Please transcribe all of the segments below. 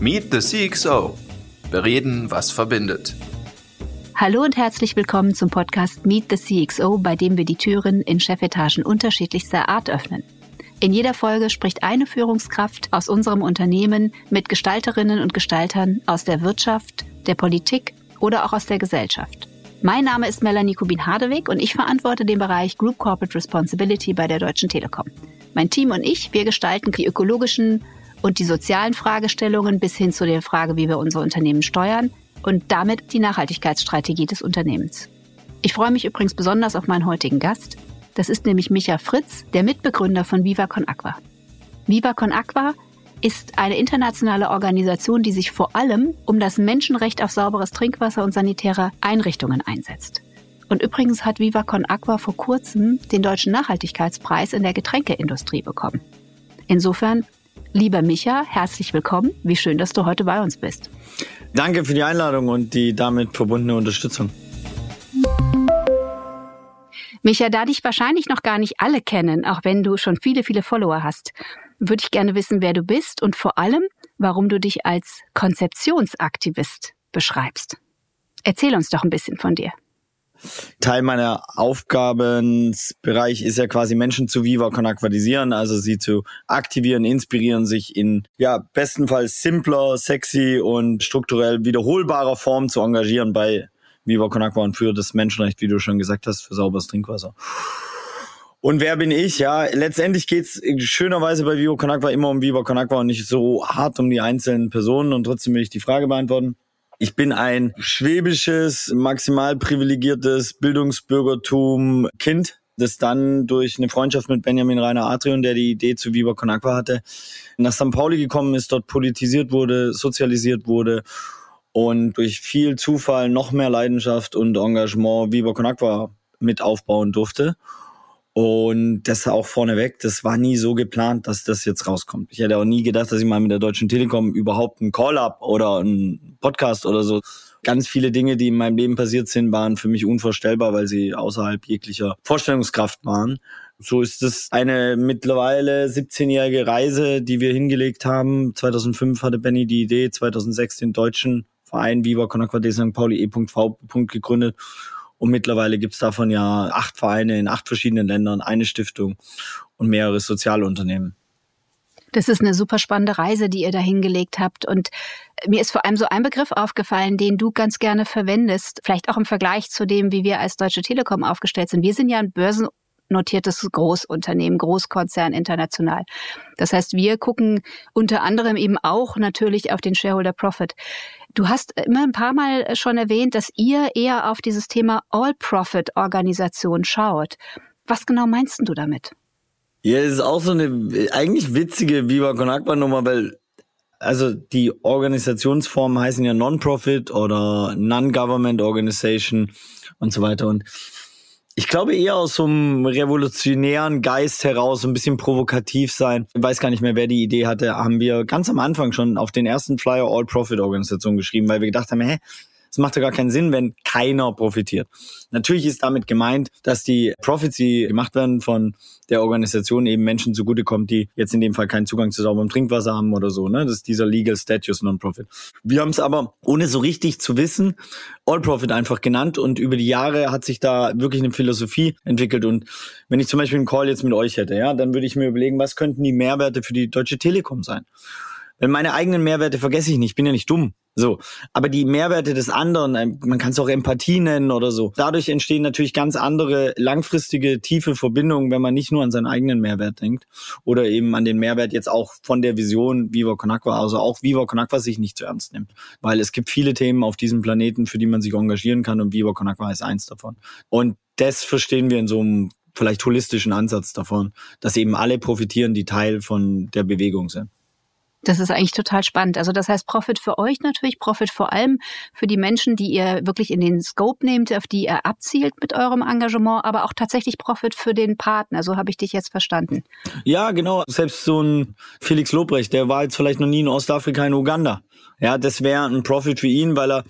Meet the CXO. Bereden, was verbindet. Hallo und herzlich willkommen zum Podcast Meet the CXO, bei dem wir die Türen in Chefetagen unterschiedlichster Art öffnen. In jeder Folge spricht eine Führungskraft aus unserem Unternehmen mit Gestalterinnen und Gestaltern aus der Wirtschaft, der Politik oder auch aus der Gesellschaft. Mein Name ist Melanie Kubin-Hardewig und ich verantworte den Bereich Group Corporate Responsibility bei der Deutschen Telekom. Mein Team und ich, wir gestalten die ökologischen und die sozialen Fragestellungen bis hin zu der Frage, wie wir unsere Unternehmen steuern und damit die Nachhaltigkeitsstrategie des Unternehmens. Ich freue mich übrigens besonders auf meinen heutigen Gast. Das ist nämlich Micha Fritz, der Mitbegründer von Viva Con Aqua. Viva Con Aqua ist eine internationale Organisation, die sich vor allem um das Menschenrecht auf sauberes Trinkwasser und sanitäre Einrichtungen einsetzt. Und übrigens hat Viva Con Aqua vor kurzem den Deutschen Nachhaltigkeitspreis in der Getränkeindustrie bekommen. Insofern Lieber Micha, herzlich willkommen. Wie schön, dass du heute bei uns bist. Danke für die Einladung und die damit verbundene Unterstützung. Micha, da dich wahrscheinlich noch gar nicht alle kennen, auch wenn du schon viele, viele Follower hast, würde ich gerne wissen, wer du bist und vor allem, warum du dich als Konzeptionsaktivist beschreibst. Erzähl uns doch ein bisschen von dir. Teil meiner Aufgabensbereich ist ja quasi Menschen zu Viva Con aquatisieren, also sie zu aktivieren, inspirieren, sich in ja bestenfalls simpler, sexy und strukturell wiederholbarer Form zu engagieren bei Viva Con Aqua und für das Menschenrecht, wie du schon gesagt hast, für sauberes Trinkwasser. Und wer bin ich? Ja, letztendlich geht's schönerweise bei Viva Con Aqua immer um Viva Con Aqua und nicht so hart um die einzelnen Personen und trotzdem will ich die Frage beantworten. Ich bin ein schwäbisches, maximal privilegiertes Bildungsbürgertum Kind, das dann durch eine Freundschaft mit Benjamin Rainer Adrian, der die Idee zu Viva Con Aqua hatte, nach St. Pauli gekommen ist, dort politisiert wurde, sozialisiert wurde und durch viel Zufall, noch mehr Leidenschaft und Engagement Viva Con Aqua mit aufbauen durfte. Und das auch vorneweg, das war nie so geplant, dass das jetzt rauskommt. Ich hätte auch nie gedacht, dass ich mal mit der Deutschen Telekom überhaupt einen Call-up oder einen Podcast oder so. Ganz viele Dinge, die in meinem Leben passiert sind, waren für mich unvorstellbar, weil sie außerhalb jeglicher Vorstellungskraft waren. So ist es eine mittlerweile 17-jährige Reise, die wir hingelegt haben. 2005 hatte Benny die Idee, 2006 den deutschen Verein Viva Con Aqua de St. Pauli e.v. gegründet und mittlerweile gibt's davon ja acht Vereine in acht verschiedenen Ländern, eine Stiftung und mehrere Sozialunternehmen. Das ist eine super spannende Reise, die ihr da hingelegt habt. Und mir ist vor allem so ein Begriff aufgefallen, den du ganz gerne verwendest, vielleicht auch im Vergleich zu dem, wie wir als Deutsche Telekom aufgestellt sind. Wir sind ja ein Börsen notiertes Großunternehmen, Großkonzern international. Das heißt, wir gucken unter anderem eben auch natürlich auf den Shareholder Profit. Du hast immer ein paar Mal schon erwähnt, dass ihr eher auf dieses Thema All-Profit-Organisation schaut. Was genau meinst du damit? Ja, es ist auch so eine eigentlich witzige Viva Con Aqua Nummer, weil also die Organisationsformen heißen ja Non-Profit oder Non-Government Organization und so weiter. Und ich glaube eher aus so einem revolutionären Geist heraus, so ein bisschen provokativ sein. Ich weiß gar nicht mehr, wer die Idee hatte, haben wir ganz am Anfang schon auf den ersten Flyer All-Profit-Organisation geschrieben, weil wir gedacht haben, hä, es macht ja gar keinen Sinn, wenn keiner profitiert. Natürlich ist damit gemeint, dass die Profits, die gemacht werden von der Organisation, eben Menschen zugutekommt, die jetzt in dem Fall keinen Zugang zu sauberem Trinkwasser haben oder so. Ne? Das ist dieser Legal Status Non-Profit. Wir haben es aber, ohne so richtig zu wissen, All-Profit einfach genannt und über die Jahre hat sich da wirklich eine Philosophie entwickelt. Und wenn ich zum Beispiel einen Call jetzt mit euch hätte, ja, dann würde ich mir überlegen, was könnten die Mehrwerte für die Deutsche Telekom sein? Weil meine eigenen Mehrwerte vergesse ich nicht, ich bin ja nicht dumm. So, aber die Mehrwerte des anderen, ähm, man kann es auch Empathie nennen oder so. Dadurch entstehen natürlich ganz andere langfristige, tiefe Verbindungen, wenn man nicht nur an seinen eigenen Mehrwert denkt oder eben an den Mehrwert jetzt auch von der Vision Viva Con Aqua, also auch Viva Con Aqua sich nicht zu ernst nimmt. Weil es gibt viele Themen auf diesem Planeten, für die man sich engagieren kann und Viva Con Aqua ist eins davon. Und das verstehen wir in so einem vielleicht holistischen Ansatz davon, dass eben alle profitieren, die Teil von der Bewegung sind. Das ist eigentlich total spannend. Also das heißt Profit für euch natürlich, Profit vor allem für die Menschen, die ihr wirklich in den Scope nehmt, auf die ihr abzielt mit eurem Engagement, aber auch tatsächlich Profit für den Partner. So habe ich dich jetzt verstanden. Ja, genau. Selbst so ein Felix Lobrecht, der war jetzt vielleicht noch nie in Ostafrika, in Uganda. Ja, das wäre ein Profit für ihn, weil er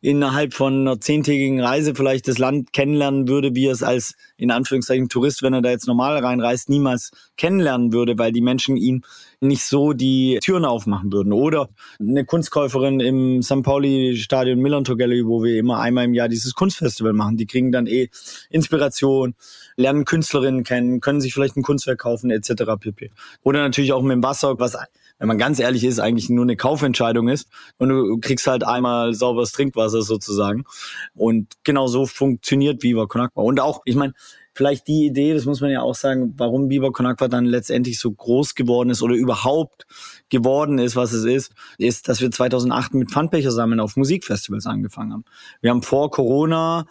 innerhalb von einer zehntägigen Reise vielleicht das Land kennenlernen würde, wie er es als in Anführungszeichen Tourist, wenn er da jetzt normal reinreist, niemals kennenlernen würde, weil die Menschen ihm nicht so die Türen aufmachen würden. Oder eine Kunstkäuferin im St. Pauli Stadion Millantor Gallery, wo wir immer einmal im Jahr dieses Kunstfestival machen, die kriegen dann eh Inspiration, lernen Künstlerinnen kennen, können sich vielleicht ein Kunstwerk kaufen etc. pp. Oder natürlich auch mit dem Wasser, was wenn man ganz ehrlich ist, eigentlich nur eine Kaufentscheidung ist und du kriegst halt einmal sauberes Trinkwasser sozusagen. Und genau so funktioniert Viva Con. Und auch, ich meine, vielleicht die Idee, das muss man ja auch sagen, warum Viva Con Agua dann letztendlich so groß geworden ist oder überhaupt geworden ist, was es ist, ist, dass wir 2008 mit Pfandbecher sammeln auf Musikfestivals angefangen haben. Wir haben vor Corona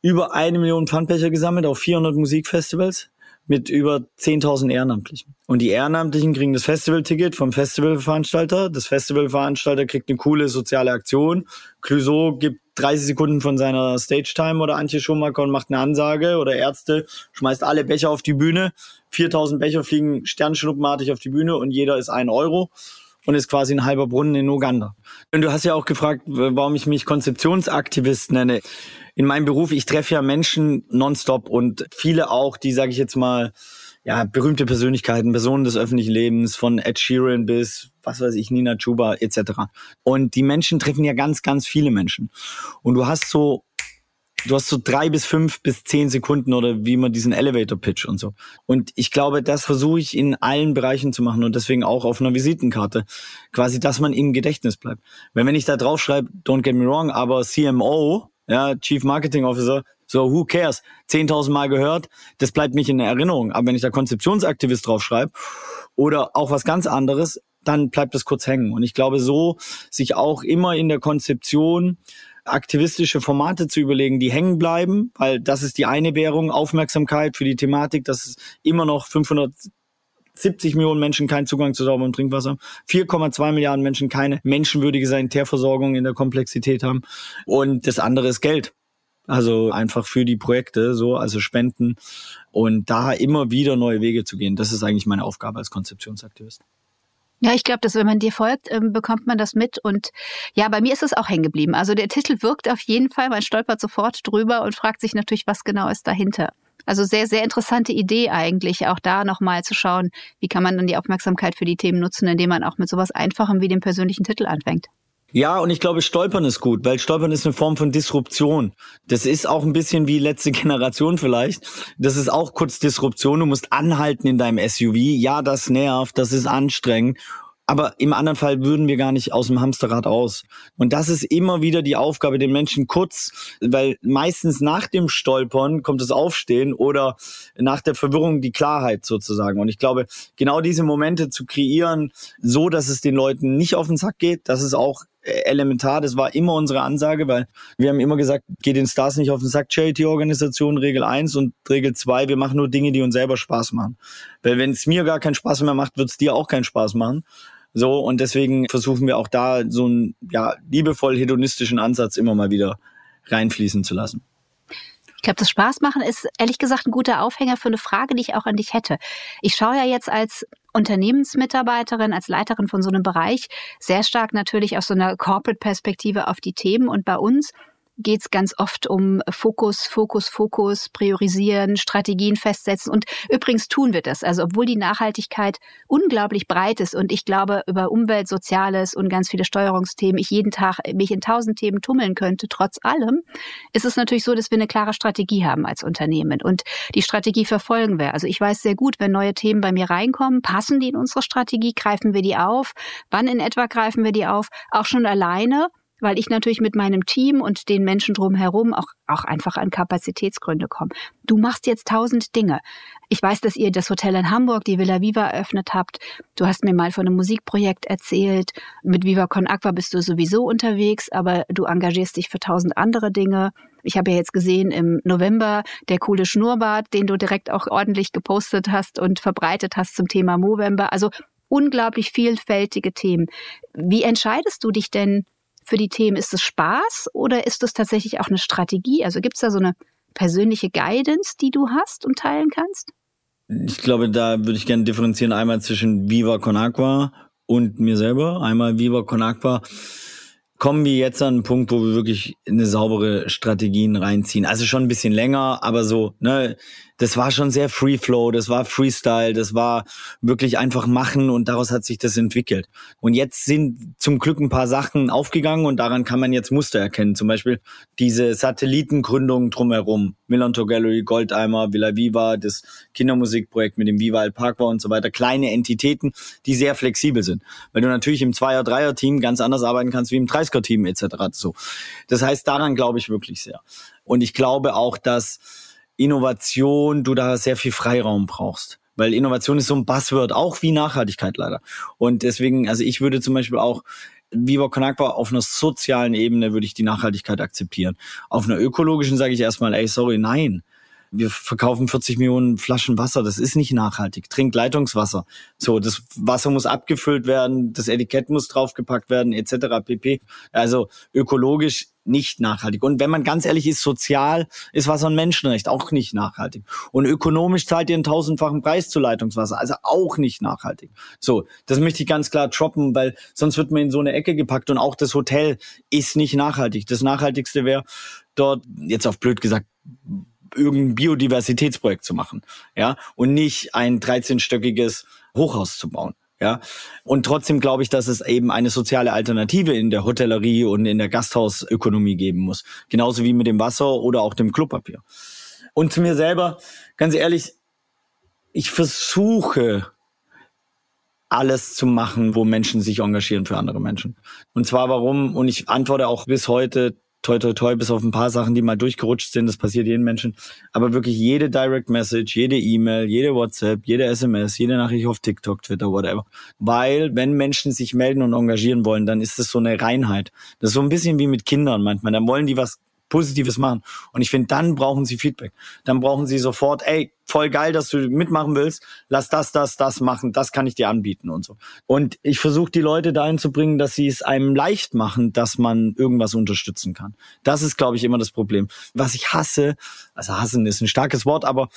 über eine Million Pfandbecher gesammelt auf 400 Musikfestivals mit über 10.000 Ehrenamtlichen. Und die Ehrenamtlichen kriegen das Festivalticket vom Festivalveranstalter. Das Festivalveranstalter kriegt eine coole soziale Aktion. Clouseau gibt 30 Sekunden von seiner Stage-Time oder Antje Schumacher und macht eine Ansage oder Ärzte schmeißt alle Becher auf die Bühne. 4000 Becher fliegen sternschnuppenartig auf die Bühne und jeder ist ein Euro und ist quasi ein halber Brunnen in Uganda. Und du hast ja auch gefragt, warum ich mich Konzeptionsaktivist nenne in meinem Beruf, ich treffe ja Menschen nonstop und viele auch, die, sage ich jetzt mal, ja, berühmte Persönlichkeiten, Personen des öffentlichen Lebens, von Ed Sheeran bis, was weiß ich, Nina Chuba etc. Und die Menschen treffen ja ganz, ganz viele Menschen. Und du hast so, du hast so drei bis fünf bis zehn Sekunden oder wie man diesen Elevator Pitch und so. Und ich glaube, das versuche ich in allen Bereichen zu machen und deswegen auch auf einer Visitenkarte. Quasi, dass man im Gedächtnis bleibt. Wenn, wenn ich da drauf schreibe, don't get me wrong, aber CMO, ja, Chief Marketing Officer, so who cares, 10.000 Mal gehört, das bleibt nicht in der Erinnerung. Aber wenn ich da Konzeptionsaktivist draufschreibe oder auch was ganz anderes, dann bleibt das kurz hängen. Und ich glaube, so sich auch immer in der Konzeption aktivistische Formate zu überlegen, die hängen bleiben, weil das ist die eine Währung, Aufmerksamkeit für die Thematik, dass es immer noch 500 70 Millionen Menschen keinen Zugang zu sauberem Trinkwasser haben, 4,2 Milliarden Menschen keine menschenwürdige Sanitärversorgung in der Komplexität haben und das andere ist Geld. Also einfach für die Projekte, so, also Spenden und da immer wieder neue Wege zu gehen. Das ist eigentlich meine Aufgabe als Konzeptionsaktivist. Ja, ich glaube, dass wenn man dir folgt, ähm, bekommt man das mit. Und ja, bei mir ist es auch hängen geblieben. Also der Titel wirkt auf jeden Fall, man stolpert sofort drüber und fragt sich natürlich, was genau ist dahinter. Also sehr, sehr interessante Idee eigentlich, auch da nochmal zu schauen, wie kann man dann die Aufmerksamkeit für die Themen nutzen, indem man auch mit sowas Einfachem wie dem persönlichen Titel anfängt. Ja, und ich glaube, Stolpern ist gut, weil Stolpern ist eine Form von Disruption. Das ist auch ein bisschen wie letzte Generation vielleicht. Das ist auch kurz Disruption. Du musst anhalten in deinem SUV. Ja, das nervt, das ist anstrengend. Aber im anderen Fall würden wir gar nicht aus dem Hamsterrad aus. Und das ist immer wieder die Aufgabe, den Menschen kurz, weil meistens nach dem Stolpern kommt das Aufstehen oder nach der Verwirrung die Klarheit sozusagen. Und ich glaube, genau diese Momente zu kreieren, so dass es den Leuten nicht auf den Sack geht, das ist auch elementar. Das war immer unsere Ansage, weil wir haben immer gesagt, geht den Stars nicht auf den Sack, Charity-Organisation, Regel 1 und Regel 2, wir machen nur Dinge, die uns selber Spaß machen. Weil wenn es mir gar keinen Spaß mehr macht, wird es dir auch keinen Spaß machen. So, und deswegen versuchen wir auch da so einen ja, liebevoll hedonistischen Ansatz immer mal wieder reinfließen zu lassen. Ich glaube, das Spaß machen ist ehrlich gesagt ein guter Aufhänger für eine Frage, die ich auch an dich hätte. Ich schaue ja jetzt als Unternehmensmitarbeiterin, als Leiterin von so einem Bereich sehr stark natürlich aus so einer Corporate-Perspektive auf die Themen. Und bei uns geht es ganz oft um Fokus, Fokus, Fokus, priorisieren, Strategien festsetzen. Und übrigens tun wir das. Also obwohl die Nachhaltigkeit unglaublich breit ist und ich glaube, über Umwelt, Soziales und ganz viele Steuerungsthemen ich jeden Tag mich in tausend Themen tummeln könnte, trotz allem, ist es natürlich so, dass wir eine klare Strategie haben als Unternehmen. Und die Strategie verfolgen wir. Also ich weiß sehr gut, wenn neue Themen bei mir reinkommen, passen die in unsere Strategie, greifen wir die auf, wann in etwa greifen wir die auf, auch schon alleine weil ich natürlich mit meinem Team und den Menschen drumherum auch, auch einfach an Kapazitätsgründe komme. Du machst jetzt tausend Dinge. Ich weiß, dass ihr das Hotel in Hamburg, die Villa Viva, eröffnet habt. Du hast mir mal von einem Musikprojekt erzählt. Mit Viva Con Aqua bist du sowieso unterwegs, aber du engagierst dich für tausend andere Dinge. Ich habe ja jetzt gesehen im November der coole Schnurrbart, den du direkt auch ordentlich gepostet hast und verbreitet hast zum Thema Movember. Also unglaublich vielfältige Themen. Wie entscheidest du dich denn für die Themen? Ist es Spaß oder ist es tatsächlich auch eine Strategie? Also gibt es da so eine persönliche Guidance, die du hast und teilen kannst? Ich glaube, da würde ich gerne differenzieren einmal zwischen Viva Con Aqua und mir selber, einmal Viva Con Agua, kommen wir jetzt an einen Punkt, wo wir wirklich eine saubere Strategien reinziehen. Also schon ein bisschen länger, aber so, ne, das war schon sehr Free Flow, das war Freestyle, das war wirklich einfach machen und daraus hat sich das entwickelt. Und jetzt sind zum Glück ein paar Sachen aufgegangen und daran kann man jetzt Muster erkennen. Zum Beispiel diese Satellitengründung drumherum. Millantor Gallery, Goldeimer, Villa Viva, das Kindermusikprojekt mit dem Viva Alpaca und so weiter. Kleine Entitäten, die sehr flexibel sind. Weil du natürlich im Zweier-, Dreier-Team ganz anders arbeiten kannst wie im 30er-Team etc. So. Das heißt, daran glaube ich wirklich sehr. Und ich glaube auch, dass Innovation, du da sehr viel Freiraum brauchst. Weil Innovation ist so ein Buzzword, auch wie Nachhaltigkeit leider. Und deswegen, also ich würde zum Beispiel auch Viva Con Agua auf einer sozialen Ebene würde ich die Nachhaltigkeit akzeptieren. Auf einer ökologischen sage ich erstmal, ey, sorry, nein. Wir verkaufen 40 Millionen Flaschen Wasser, das ist nicht nachhaltig. Trink Leitungswasser. So, das Wasser muss abgefüllt werden, das Etikett muss draufgepackt werden, etc. pp. Also ökologisch nicht nachhaltig. Und wenn man ganz ehrlich ist, sozial ist Wasser ein Menschenrecht, auch nicht nachhaltig. Und ökonomisch zahlt ihr einen tausendfachen Preis zu Leitungswasser, also auch nicht nachhaltig. So, das möchte ich ganz klar droppen, weil sonst wird man in so eine Ecke gepackt und auch das Hotel ist nicht nachhaltig. Das Nachhaltigste wäre dort, jetzt auf blöd gesagt, irgendein Biodiversitätsprojekt zu machen, ja, und nicht ein 13-stöckiges Hochhaus zu bauen. Ja, und trotzdem glaube ich, dass es eben eine soziale Alternative in der Hotellerie und in der Gasthausökonomie geben muss. Genauso wie mit dem Wasser oder auch dem Klopapier. Und zu mir selber, ganz ehrlich, ich versuche alles zu machen, wo Menschen sich engagieren für andere Menschen. Und zwar warum? Und ich antworte auch bis heute toi toi toi, bis auf ein paar Sachen, die mal durchgerutscht sind, das passiert jedem Menschen. Aber wirklich jede Direct Message, jede E-Mail, jede WhatsApp, jede SMS, jede Nachricht auf TikTok, Twitter, whatever. Weil, wenn Menschen sich melden und engagieren wollen, dann ist das so eine Reinheit. Das ist so ein bisschen wie mit Kindern manchmal. Dann wollen die was Positives machen. Und ich finde, dann brauchen sie Feedback. Dann brauchen sie sofort, ey, voll geil, dass du mitmachen willst. Lass das, das, das machen. Das kann ich dir anbieten und so. Und ich versuche die Leute dahin zu bringen, dass sie es einem leicht machen, dass man irgendwas unterstützen kann. Das ist, glaube ich, immer das Problem. Was ich hasse, also hassen ist ein starkes Wort, aber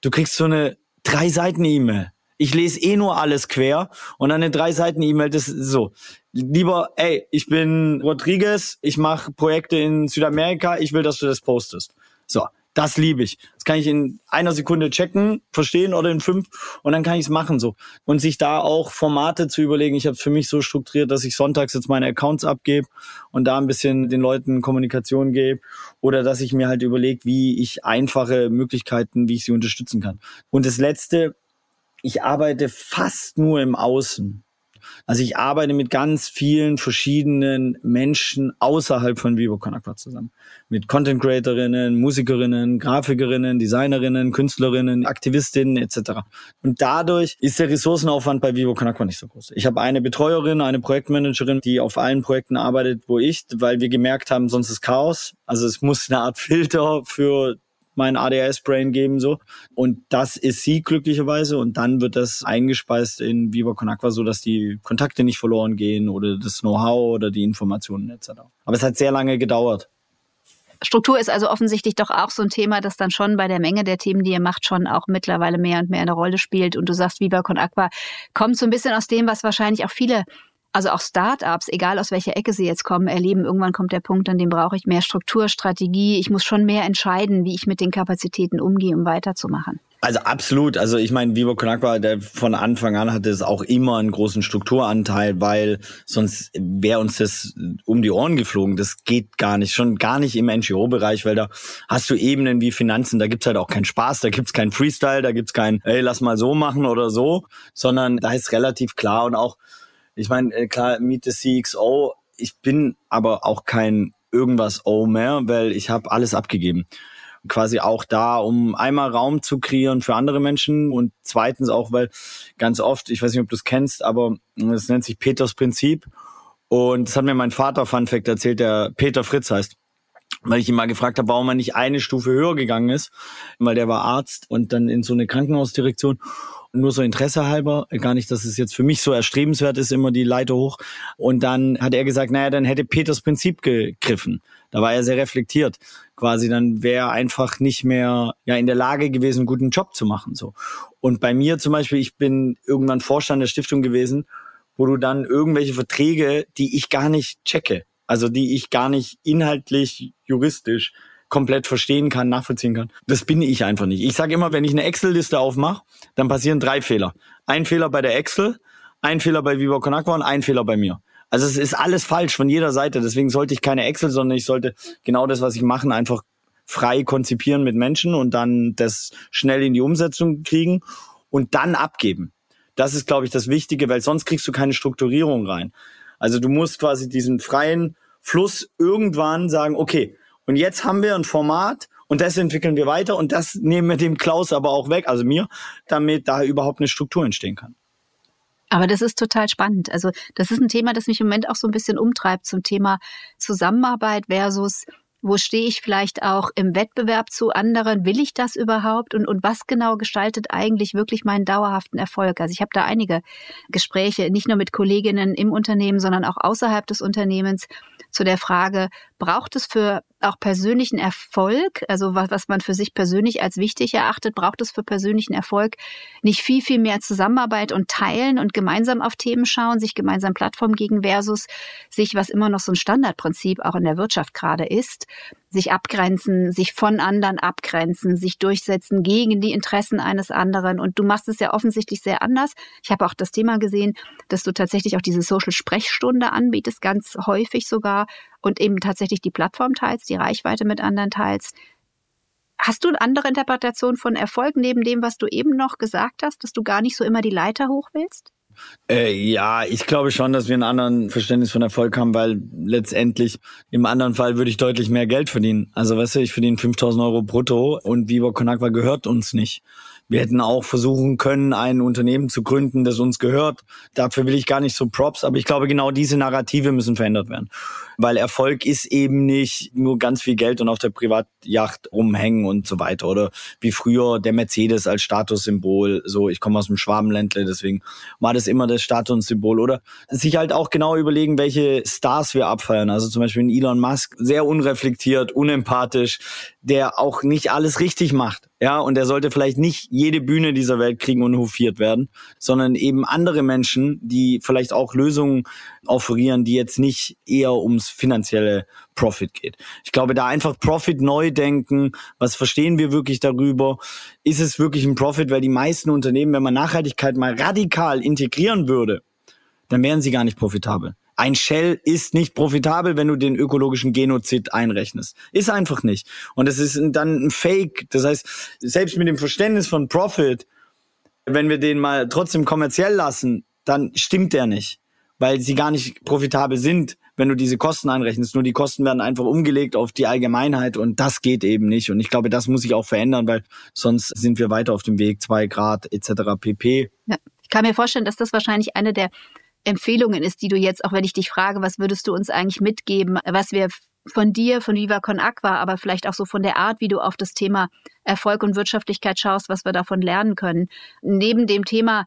du kriegst so eine drei Seiten E-Mail ich lese eh nur alles quer und dann eine drei Seiten E-Mail, das ist so. Lieber, ey, ich bin Rodriguez, ich mache Projekte in Südamerika, ich will, dass du das postest. So, das liebe ich. Das kann ich in einer Sekunde checken, verstehen oder in fünf und dann kann ich es machen so. Und sich da auch Formate zu überlegen. Ich habe es für mich so strukturiert, dass ich sonntags jetzt meine Accounts abgebe und da ein bisschen den Leuten Kommunikation gebe oder dass ich mir halt überlege, wie ich einfache Möglichkeiten, wie ich sie unterstützen kann. Und das Letzte, ich arbeite fast nur im Außen. Also ich arbeite mit ganz vielen verschiedenen Menschen außerhalb von Vivo Con Aqua zusammen. Mit Content Creatorinnen, Musikerinnen, Grafikerinnen, Designerinnen, Künstlerinnen, Aktivistinnen etc. Und dadurch ist der Ressourcenaufwand bei Vivo Con Aqua nicht so groß. Ich habe eine Betreuerin, eine Projektmanagerin, die auf allen Projekten arbeitet, wo ich, weil wir gemerkt haben, sonst ist Chaos. Also es muss eine Art Filter für mein ADHS-Brain geben so. Und das ist sie glücklicherweise und dann wird das eingespeist in Viva Con Aqua, so dass die Kontakte nicht verloren gehen oder das Know-how oder die Informationen etc. Aber es hat sehr lange gedauert. Struktur ist also offensichtlich doch auch so ein Thema, das dann schon bei der Menge der Themen, die ihr macht, schon auch mittlerweile mehr und mehr eine Rolle spielt. Und du sagst, Viva Con Aqua kommt so ein bisschen aus dem, was wahrscheinlich auch viele also auch Startups, egal aus welcher Ecke sie jetzt kommen, erleben, irgendwann kommt der Punkt, an dem brauche ich mehr Struktur, Strategie. Ich muss schon mehr entscheiden, wie ich mit den Kapazitäten umgehe, um weiterzumachen. Also absolut. Also ich meine, Vivo Con Agua, der von Anfang an hatte es auch immer einen großen Strukturanteil, weil sonst wäre uns das um die Ohren geflogen. Das geht gar nicht. Schon gar nicht im NGO-Bereich, weil da hast du Ebenen wie Finanzen, da gibt's halt auch keinen Spaß, da gibt's keinen Freestyle, da gibt's kein, ey, lass mal so machen oder so, sondern da ist relativ klar und auch ich meine, äh, klar, Meet the CXO, ich bin aber auch kein irgendwas O mehr, weil ich habe alles abgegeben. Quasi auch da, um einmal Raum zu kreieren für andere Menschen und zweitens auch, weil ganz oft, ich weiß nicht, ob du es kennst, aber es nennt sich Peters Prinzip. Und das hat mir mein Vater Fun Fact erzählt, der Peter Fritz heißt weil ich ihn mal gefragt habe, warum er nicht eine Stufe höher gegangen ist, weil der war Arzt und dann in so eine Krankenhausdirektion nur so Interesse halber, gar nicht, dass es jetzt für mich so erstrebenswert ist, immer die Leiter hoch. Und dann hat er gesagt, naja, dann hätte Peters Prinzip gegriffen. Da war er sehr reflektiert. Quasi, dann wäre er einfach nicht mehr ja in der Lage gewesen, einen guten Job zu machen. So. Und bei mir zum Beispiel, ich bin irgendwann Vorstand der Stiftung gewesen wo du dann irgendwelche Verträge, die ich gar nicht checke, also die ich gar nicht inhaltlich, juristisch komplett verstehen kann, nachvollziehen kann. Das bin ich einfach nicht. Ich sage immer, wenn ich eine Excel-Liste aufmache, dann passieren drei Fehler. Ein Fehler bei der Excel, ein Fehler bei Viva Con und ein Fehler bei mir. Also es ist alles falsch von jeder Seite. Deswegen sollte ich keine Excel, sondern ich sollte genau das, was ich mache, einfach frei konzipieren mit Menschen und dann das schnell in die Umsetzung kriegen und dann abgeben. Das ist, glaube ich, das Wichtige, weil sonst kriegst du keine Strukturierung rein. Also du musst quasi diesen freien Fluss irgendwann sagen, okay, und jetzt haben wir ein Format und das entwickeln wir weiter und das nehmen wir dem Klaus aber auch weg, also mir, damit da überhaupt eine Struktur entstehen kann. Aber das ist total spannend. Also das ist ein Thema, das mich im Moment auch so ein bisschen umtreibt zum Thema Zusammenarbeit versus wo stehe ich vielleicht auch im Wettbewerb zu anderen? Will ich das überhaupt? Und, und was genau gestaltet eigentlich wirklich meinen dauerhaften Erfolg? Also ich habe da einige Gespräche, nicht nur mit Kolleginnen im Unternehmen, sondern auch außerhalb des Unternehmens zu der Frage, braucht es für auch persönlichen Erfolg, also was, was man für sich persönlich als wichtig erachtet, braucht es für persönlichen Erfolg nicht viel, viel mehr Zusammenarbeit und Teilen und gemeinsam auf Themen schauen, sich gemeinsam Plattformen gegen versus sich, was immer noch so ein Standardprinzip auch in der Wirtschaft gerade ist, sich abgrenzen, sich von anderen abgrenzen, sich durchsetzen gegen die Interessen eines anderen. Und du machst es ja offensichtlich sehr anders. Ich habe auch das Thema gesehen, dass du tatsächlich auch diese Social-Sprechstunde anbietest, ganz häufig sogar, und eben tatsächlich die Plattform teilst, die Reichweite mit anderen teilst. Hast du eine andere Interpretation von Erfolg neben dem, was du eben noch gesagt hast, dass du gar nicht so immer die Leiter hoch willst? Äh, ja, ich glaube schon, dass wir einen anderen Verständnis von Erfolg haben, weil letztendlich im anderen Fall würde ich deutlich mehr Geld verdienen. Also weißt du, ich verdiene 5000 Euro brutto und Viva Con Agua gehört uns nicht. Wir hätten auch versuchen können, ein Unternehmen zu gründen, das uns gehört. Dafür will ich gar nicht so Props, aber ich glaube, genau diese Narrative müssen verändert werden. Weil Erfolg ist eben nicht nur ganz viel Geld und auf der Privatjacht rumhängen und so weiter. Oder wie früher der Mercedes als Statussymbol. So, ich komme aus dem Schwabenländle, deswegen war das immer das Statussymbol. Oder sich halt auch genau überlegen, welche Stars wir abfeiern. Also zum Beispiel Elon Musk, sehr unreflektiert, unempathisch, der auch nicht alles richtig macht. Ja, und er sollte vielleicht nicht jede Bühne dieser Welt kriegen und hofiert werden, sondern eben andere Menschen, die vielleicht auch Lösungen offerieren, die jetzt nicht eher ums finanzielle Profit geht. Ich glaube, da einfach Profit neu denken. Was verstehen wir wirklich darüber? Ist es wirklich ein Profit? Weil die meisten Unternehmen, wenn man Nachhaltigkeit mal radikal integrieren würde, dann wären sie gar nicht profitabel. Ein Shell ist nicht profitabel, wenn du den ökologischen Genozid einrechnest. Ist einfach nicht. Und es ist dann ein Fake. Das heißt, selbst mit dem Verständnis von Profit, wenn wir den mal trotzdem kommerziell lassen, dann stimmt der nicht. Weil sie gar nicht profitabel sind, wenn du diese Kosten einrechnest. Nur die Kosten werden einfach umgelegt auf die Allgemeinheit und das geht eben nicht. Und ich glaube, das muss sich auch verändern, weil sonst sind wir weiter auf dem Weg, zwei Grad etc. pp. Ja. Ich kann mir vorstellen, dass das wahrscheinlich eine der Empfehlungen ist, die du jetzt, auch wenn ich dich frage, was würdest du uns eigentlich mitgeben, was wir von dir, von Viva Con Aqua, aber vielleicht auch so von der Art, wie du auf das Thema Erfolg und Wirtschaftlichkeit schaust, was wir davon lernen können. Neben dem Thema,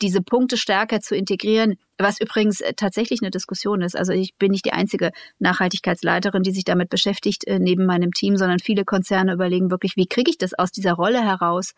diese Punkte stärker zu integrieren, was übrigens äh, tatsächlich eine Diskussion ist. Also ich bin nicht die einzige Nachhaltigkeitsleiterin, die sich damit beschäftigt, äh, neben meinem Team, sondern viele Konzerne überlegen wirklich, wie kriege ich das aus dieser Rolle heraus,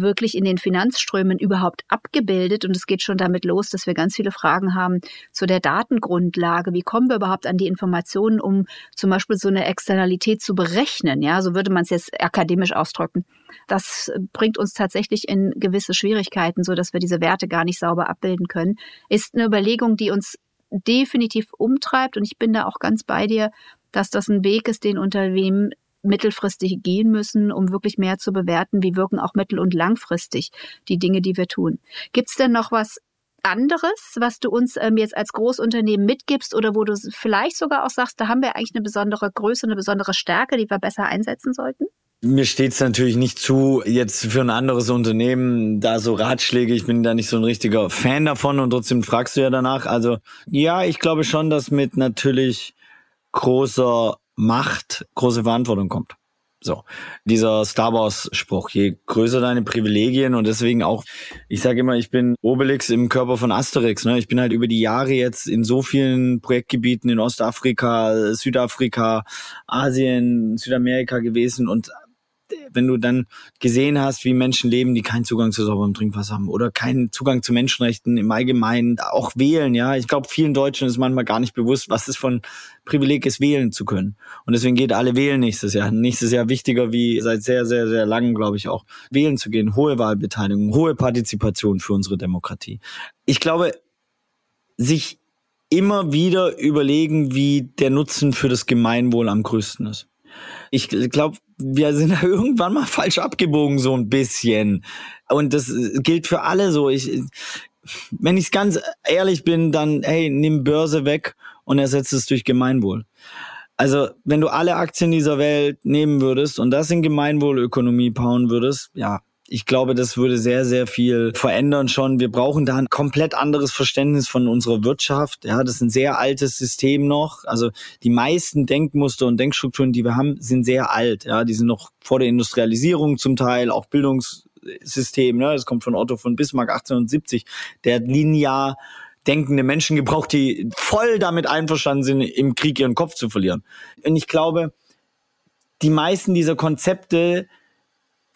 wirklich in den Finanzströmen überhaupt abgebildet? Und es geht schon damit los, dass wir ganz viele Fragen haben zu der Datengrundlage. Wie kommen wir überhaupt an die Informationen, um zum Beispiel so eine Externalität zu berechnen? Ja, so würde man es jetzt akademisch ausdrücken. Das bringt uns tatsächlich in gewisse Schwierigkeiten, so dass wir diese Werte gar nicht sauber abbilden können. Ist eine Überlegung, die uns definitiv umtreibt. Und ich bin da auch ganz bei dir, dass das ein Weg ist, den Unternehmen mittelfristig gehen müssen, um wirklich mehr zu bewerten, wie wirken auch mittel- und langfristig die Dinge, die wir tun. Gibt es denn noch was anderes, was du uns ähm, jetzt als Großunternehmen mitgibst oder wo du vielleicht sogar auch sagst, da haben wir eigentlich eine besondere Größe, eine besondere Stärke, die wir besser einsetzen sollten? Mir steht es natürlich nicht zu, jetzt für ein anderes Unternehmen da so Ratschläge, ich bin da nicht so ein richtiger Fan davon und trotzdem fragst du ja danach. Also ja, ich glaube schon, dass mit natürlich großer Macht große Verantwortung kommt. So, dieser Star Wars-Spruch, je größer deine Privilegien und deswegen auch, ich sage immer, ich bin Obelix im Körper von Asterix. Ne? Ich bin halt über die Jahre jetzt in so vielen Projektgebieten in Ostafrika, Südafrika, Asien, Südamerika gewesen und wenn du dann gesehen hast, wie Menschen leben, die keinen Zugang zu sauberem Trinkwasser haben oder keinen Zugang zu Menschenrechten im Allgemeinen, auch wählen, ja. Ich glaube, vielen Deutschen ist manchmal gar nicht bewusst, was es von Privileg ist, wählen zu können. Und deswegen geht alle wählen nächstes Jahr. Nächstes Jahr wichtiger wie seit sehr, sehr, sehr langem, glaube ich, auch wählen zu gehen. Hohe Wahlbeteiligung, hohe Partizipation für unsere Demokratie. Ich glaube, sich immer wieder überlegen, wie der Nutzen für das Gemeinwohl am größten ist. Ich glaube, wir sind da irgendwann mal falsch abgebogen, so ein bisschen. Und das gilt für alle so. Ich, wenn ich ganz ehrlich bin, dann, hey, nimm Börse weg und ersetzt es durch Gemeinwohl. Also, wenn du alle Aktien dieser Welt nehmen würdest und das in Gemeinwohlökonomie bauen würdest, ja, ich glaube, das würde sehr, sehr viel verändern schon. Wir brauchen da ein komplett anderes Verständnis von unserer Wirtschaft. Ja, das ist ein sehr altes System noch. Also die meisten Denkmuster und Denkstrukturen, die wir haben, sind sehr alt. Ja, die sind noch vor der Industrialisierung zum Teil, auch Bildungssystem. Ne? Das kommt von Otto von Bismarck 1870. Der linear denkende Menschen gebraucht, die voll damit einverstanden sind, im Krieg ihren Kopf zu verlieren. Und ich glaube, die meisten dieser Konzepte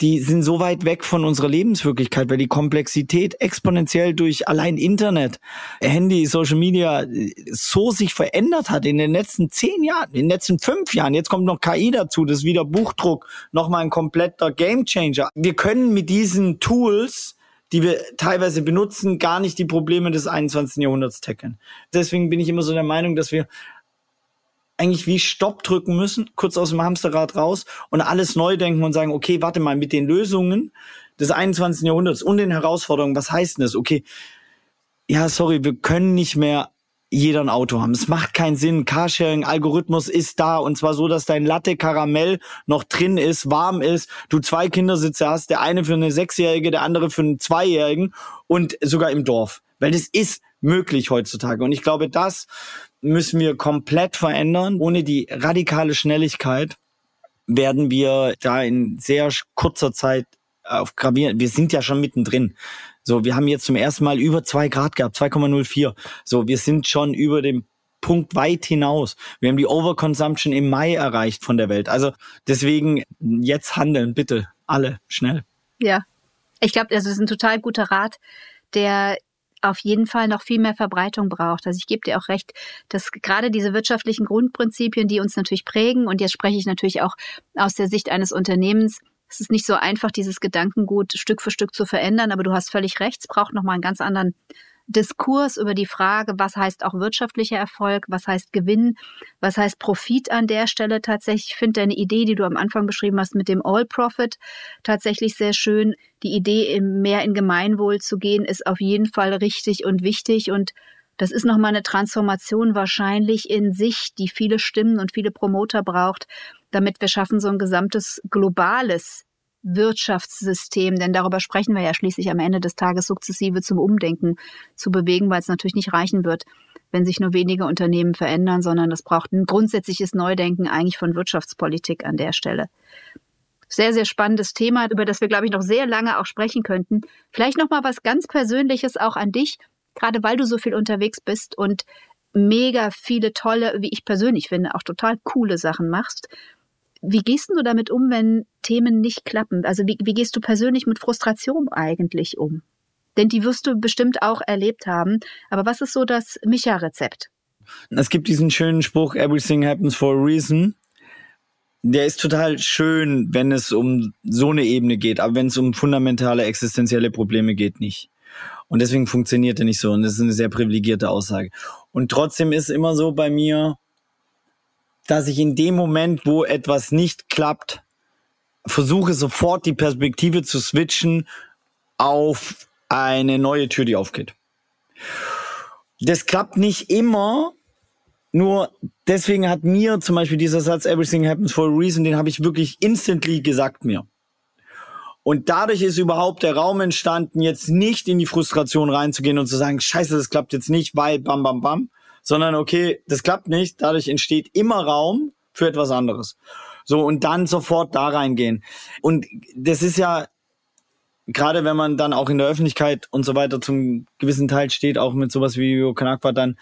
die sind so weit weg von unserer Lebenswirklichkeit, weil die Komplexität exponentiell durch allein Internet, Handy, Social Media so sich verändert hat in den letzten zehn Jahren, in den letzten fünf Jahren. Jetzt kommt noch KI dazu, das ist wieder Buchdruck, nochmal ein kompletter Gamechanger. Wir können mit diesen Tools die wir teilweise benutzen, gar nicht die Probleme des 21. Jahrhunderts tackeln. Deswegen bin ich immer so der Meinung, dass wir eigentlich wie Stopp drücken müssen, kurz aus dem Hamsterrad raus und alles neu denken und sagen, okay, warte mal, mit den Lösungen des 21. Jahrhunderts und den Herausforderungen, was heißt denn das? Okay, ja, sorry, wir können nicht mehr jeder ein Auto haben. Es macht keinen Sinn. Carsharing-Algorithmus ist da und zwar so, dass dein Latte Karamell noch drin ist, warm ist, du zwei Kindersitze hast, der eine für eine Sechsjährige, der andere für einen Zweijährigen und sogar im Dorf. Weil das ist möglich heutzutage. Und ich glaube, das müssen wir komplett verändern. Ohne die radikale Schnelligkeit werden wir da in sehr kurzer Zeit auf gravieren. Wir sind ja schon mittendrin. So, wir haben jetzt zum ersten Mal über zwei Grad gehabt, 2,04. So, wir sind schon über dem Punkt weit hinaus. Wir haben die Overconsumption im Mai erreicht von der Welt. Also deswegen jetzt handeln, bitte, alle, schnell. Ja, ich glaube, das ist ein total guter Rat, der auf jeden Fall noch viel mehr Verbreitung braucht. Also ich gebe dir auch recht, dass gerade diese wirtschaftlichen Grundprinzipien, die uns natürlich prägen, und jetzt spreche ich natürlich auch aus der Sicht eines Unternehmens, es ist nicht so einfach, dieses Gedankengut Stück für Stück zu verändern, aber du hast völlig recht, es braucht nochmal einen ganz anderen Diskurs über die Frage, was heißt auch wirtschaftlicher Erfolg, was heißt Gewinn, was heißt Profit an der Stelle tatsächlich. Ich finde deine Idee, die du am Anfang beschrieben hast mit dem All Profit, tatsächlich sehr schön. Die Idee, mehr in Gemeinwohl zu gehen, ist auf jeden Fall richtig und wichtig und das ist nochmal eine Transformation wahrscheinlich in sich, die viele Stimmen und viele Promoter braucht, damit wir schaffen, so ein gesamtes globales Wirtschaftssystem, denn darüber sprechen wir ja schließlich am Ende des Tages sukzessive zum Umdenken zu bewegen, weil es natürlich nicht reichen wird, wenn sich nur wenige Unternehmen verändern, sondern es braucht ein grundsätzliches Neudenken eigentlich von Wirtschaftspolitik an der Stelle. Sehr, sehr spannendes Thema, über das wir, glaube ich, noch sehr lange auch sprechen könnten. Vielleicht noch mal was ganz Persönliches auch an dich, gerade weil du so viel unterwegs bist und mega viele tolle, wie ich persönlich finde, auch total coole Sachen machst. Wie gehst du damit um, wenn Themen nicht klappen? Also wie, wie gehst du persönlich mit Frustration eigentlich um? Denn die wirst du bestimmt auch erlebt haben. Aber was ist so das Micha-Rezept? Es gibt diesen schönen Spruch, Everything happens for a reason. Der ist total schön, wenn es um so eine Ebene geht, aber wenn es um fundamentale existenzielle Probleme geht, nicht. Und deswegen funktioniert er nicht so. Und das ist eine sehr privilegierte Aussage. Und trotzdem ist immer so bei mir, dass ich in dem Moment, wo etwas nicht klappt, versuche sofort die Perspektive zu switchen auf eine neue Tür, die aufgeht. Das klappt nicht immer, nur deswegen hat mir zum Beispiel dieser Satz Everything happens for a reason, den habe ich wirklich instantly gesagt mir. Und dadurch ist überhaupt der Raum entstanden, jetzt nicht in die Frustration reinzugehen und zu sagen, scheiße, das klappt jetzt nicht, weil bam, bam, bam, sondern okay, das klappt nicht, dadurch entsteht immer Raum für etwas anderes. So, und dann sofort da reingehen. Und das ist ja, gerade wenn man dann auch in der Öffentlichkeit und so weiter zum gewissen Teil steht, auch mit sowas wie Kanakwa, dann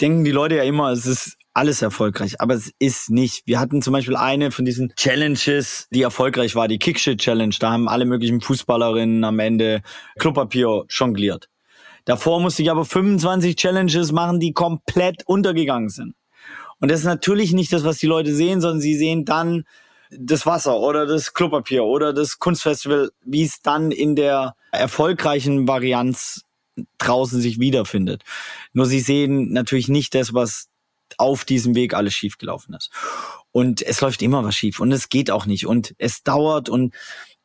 denken die Leute ja immer, es ist alles erfolgreich, aber es ist nicht. Wir hatten zum Beispiel eine von diesen Challenges, die erfolgreich war, die Kickshit Challenge. Da haben alle möglichen Fußballerinnen am Ende Klopapier jongliert. Davor musste ich aber 25 Challenges machen, die komplett untergegangen sind. Und das ist natürlich nicht das, was die Leute sehen, sondern sie sehen dann das Wasser oder das Klopapier oder das Kunstfestival, wie es dann in der erfolgreichen Varianz draußen sich wiederfindet. Nur sie sehen natürlich nicht das, was auf diesem Weg alles schiefgelaufen ist. Und es läuft immer was schief und es geht auch nicht und es dauert und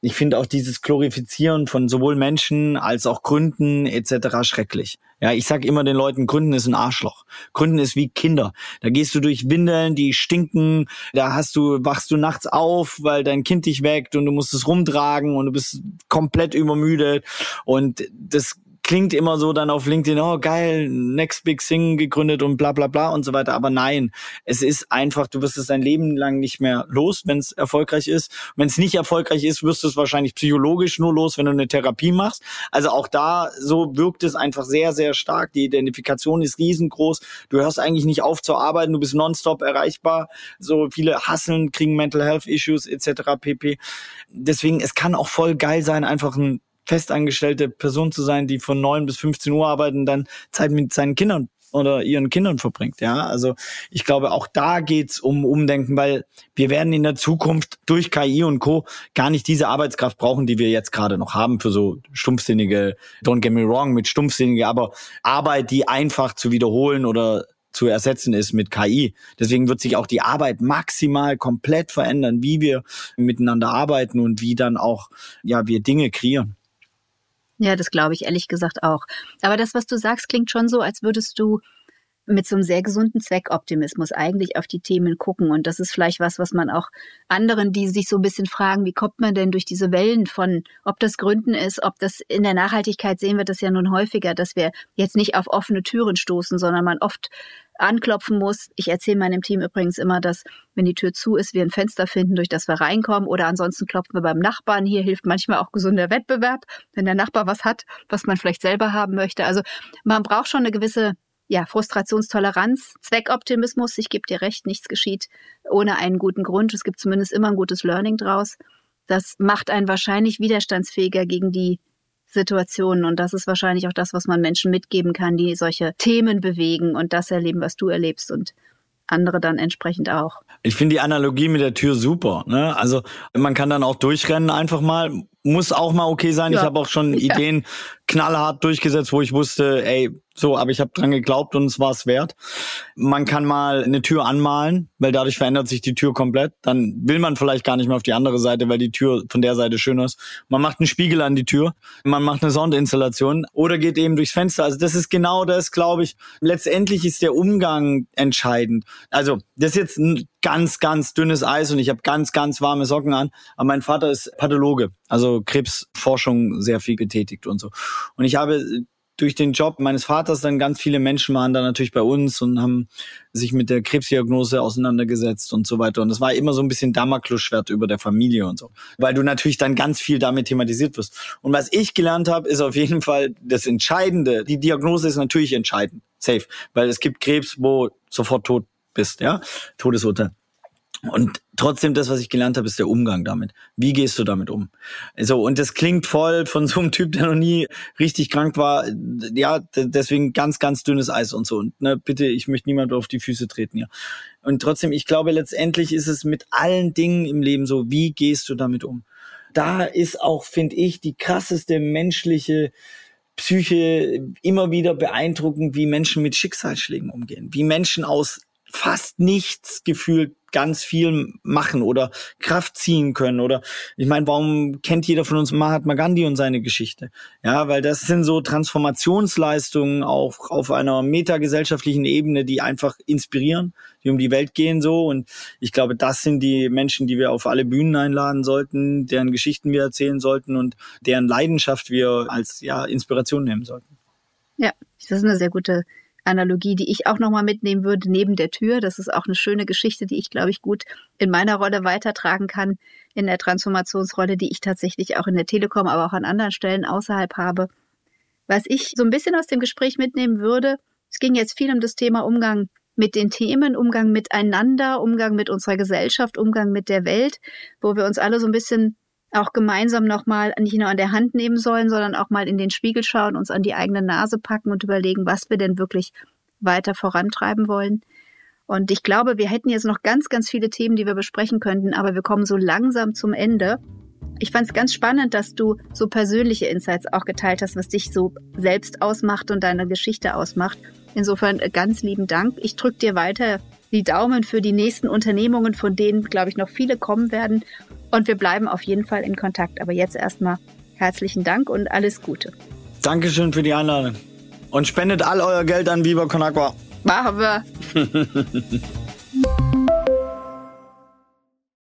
ich finde auch dieses Glorifizieren von sowohl Menschen als auch Gründen etc. schrecklich. Ja, ich sag immer den Leuten, Gründen ist ein Arschloch. Gründen ist wie Kinder. Da gehst du durch Windeln, die stinken, da hast du, wachst du nachts auf, weil dein Kind dich weckt und du musst es rumtragen und du bist komplett übermüdet und das klingt immer so dann auf LinkedIn, oh geil, Next Big Thing gegründet und bla bla bla und so weiter. Aber nein, es ist einfach, du wirst es dein Leben lang nicht mehr los, wenn es erfolgreich ist. Wenn es nicht erfolgreich ist, wirst du es wahrscheinlich psychologisch nur los, wenn du eine Therapie machst. Also auch da, so wirkt es einfach sehr, sehr stark. Die Identifikation ist riesengroß. Du hörst eigentlich nicht auf zu arbeiten, du bist nonstop erreichbar. So viele hasseln, kriegen Mental Health Issues etc. pp. Deswegen, es kann auch voll geil sein, einfach ein festangestellte Person zu sein, die von neun bis 15 Uhr arbeiten, dann Zeit mit seinen Kindern oder ihren Kindern verbringt. Ja, also ich glaube, auch da geht's um Umdenken, weil wir werden in der Zukunft durch KI und Co. gar nicht diese Arbeitskraft brauchen, die wir jetzt gerade noch haben für so stumpfsinnige, don't get me wrong, mit stumpfsinnige, aber Arbeit, die einfach zu wiederholen oder zu ersetzen ist mit KI. Deswegen wird sich auch die Arbeit maximal komplett verändern, wie wir miteinander arbeiten und wie dann auch, ja, wir Dinge kreieren. Ja, das glaube ich ehrlich gesagt auch. Aber das, was du sagst, klingt schon so, als würdest du mit so einem sehr gesunden Zweckoptimismus eigentlich auf die Themen gucken. Und das ist vielleicht was, was man auch anderen, die sich so ein bisschen fragen, wie kommt man denn durch diese Wellen von, ob das Gründen ist, ob das in der Nachhaltigkeit sehen wir das ja nun häufiger, dass wir jetzt nicht auf offene Türen stoßen, sondern man oft anklopfen muss. Ich erzähle meinem Team übrigens immer, dass wenn die Tür zu ist, wir ein Fenster finden, durch das wir reinkommen oder ansonsten klopfen wir beim Nachbarn. Hier hilft manchmal auch gesunder Wettbewerb, wenn der Nachbar was hat, was man vielleicht selber haben möchte. Also man braucht schon eine gewisse ja, Frustrationstoleranz, Zweckoptimismus. Ich gebe dir recht, nichts geschieht ohne einen guten Grund. Es gibt zumindest immer ein gutes Learning draus. Das macht einen wahrscheinlich widerstandsfähiger gegen die Situationen. Und das ist wahrscheinlich auch das, was man Menschen mitgeben kann, die solche Themen bewegen und das erleben, was du erlebst und andere dann entsprechend auch. Ich finde die Analogie mit der Tür super. Ne? Also man kann dann auch durchrennen einfach mal. Muss auch mal okay sein. Ja. Ich habe auch schon ja. Ideen knallhart durchgesetzt, wo ich wusste, ey, so, aber ich habe dran geglaubt und es war es wert. Man kann mal eine Tür anmalen, weil dadurch verändert sich die Tür komplett. Dann will man vielleicht gar nicht mehr auf die andere Seite, weil die Tür von der Seite schöner ist. Man macht einen Spiegel an die Tür, man macht eine Soundinstallation oder geht eben durchs Fenster. Also das ist genau das, glaube ich. Letztendlich ist der Umgang entscheidend. Also das ist jetzt ein ganz, ganz dünnes Eis und ich habe ganz, ganz warme Socken an. Aber mein Vater ist Pathologe, also Krebsforschung sehr viel betätigt und so. Und ich habe durch den Job meines Vaters dann ganz viele Menschen waren da natürlich bei uns und haben sich mit der Krebsdiagnose auseinandergesetzt und so weiter. Und das war immer so ein bisschen Damoklesschwert über der Familie und so. Weil du natürlich dann ganz viel damit thematisiert wirst. Und was ich gelernt habe, ist auf jeden Fall das Entscheidende. Die Diagnose ist natürlich entscheidend. Safe. Weil es gibt Krebs, wo sofort tot bist, ja. Todesurteil. Und trotzdem, das, was ich gelernt habe, ist der Umgang damit. Wie gehst du damit um? So, und das klingt voll von so einem Typ, der noch nie richtig krank war. Ja, deswegen ganz, ganz dünnes Eis und so. Und ne, bitte, ich möchte niemand auf die Füße treten hier. Und trotzdem, ich glaube, letztendlich ist es mit allen Dingen im Leben so, wie gehst du damit um? Da ist auch, finde ich, die krasseste menschliche Psyche immer wieder beeindruckend, wie Menschen mit Schicksalsschlägen umgehen, wie Menschen aus fast nichts gefühlt ganz viel machen oder Kraft ziehen können oder ich meine, warum kennt jeder von uns Mahatma Gandhi und seine Geschichte? Ja, weil das sind so Transformationsleistungen auch auf einer metagesellschaftlichen Ebene, die einfach inspirieren, die um die Welt gehen so und ich glaube, das sind die Menschen, die wir auf alle Bühnen einladen sollten, deren Geschichten wir erzählen sollten und deren Leidenschaft wir als ja Inspiration nehmen sollten. Ja, das ist eine sehr gute Analogie, die ich auch nochmal mitnehmen würde, neben der Tür. Das ist auch eine schöne Geschichte, die ich, glaube ich, gut in meiner Rolle weitertragen kann, in der Transformationsrolle, die ich tatsächlich auch in der Telekom, aber auch an anderen Stellen außerhalb habe. Was ich so ein bisschen aus dem Gespräch mitnehmen würde, es ging jetzt viel um das Thema Umgang mit den Themen, Umgang miteinander, Umgang mit unserer Gesellschaft, Umgang mit der Welt, wo wir uns alle so ein bisschen auch gemeinsam nochmal nicht nur an der Hand nehmen sollen, sondern auch mal in den Spiegel schauen, uns an die eigene Nase packen und überlegen, was wir denn wirklich weiter vorantreiben wollen. Und ich glaube, wir hätten jetzt noch ganz, ganz viele Themen, die wir besprechen könnten, aber wir kommen so langsam zum Ende. Ich fand es ganz spannend, dass du so persönliche Insights auch geteilt hast, was dich so selbst ausmacht und deine Geschichte ausmacht. Insofern äh, ganz lieben Dank. Ich drücke dir weiter die Daumen für die nächsten Unternehmungen, von denen, glaube ich, noch viele kommen werden. Und wir bleiben auf jeden Fall in Kontakt. Aber jetzt erstmal herzlichen Dank und alles Gute. Dankeschön für die Einladung. Und spendet all euer Geld an Viva Con Agua. Machen wir.